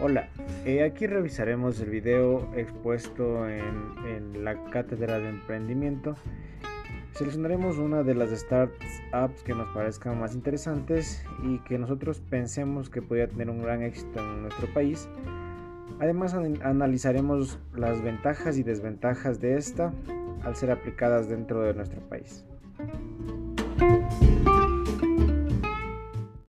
Hola, eh, aquí revisaremos el video expuesto en, la cátedra de emprendimiento. Seleccionaremos una de las startups que nos parezcan más interesantes y que nosotros pensemos que podría tener un gran éxito en nuestro país. Además analizaremos las ventajas y desventajas de esta al ser aplicadas dentro de nuestro país.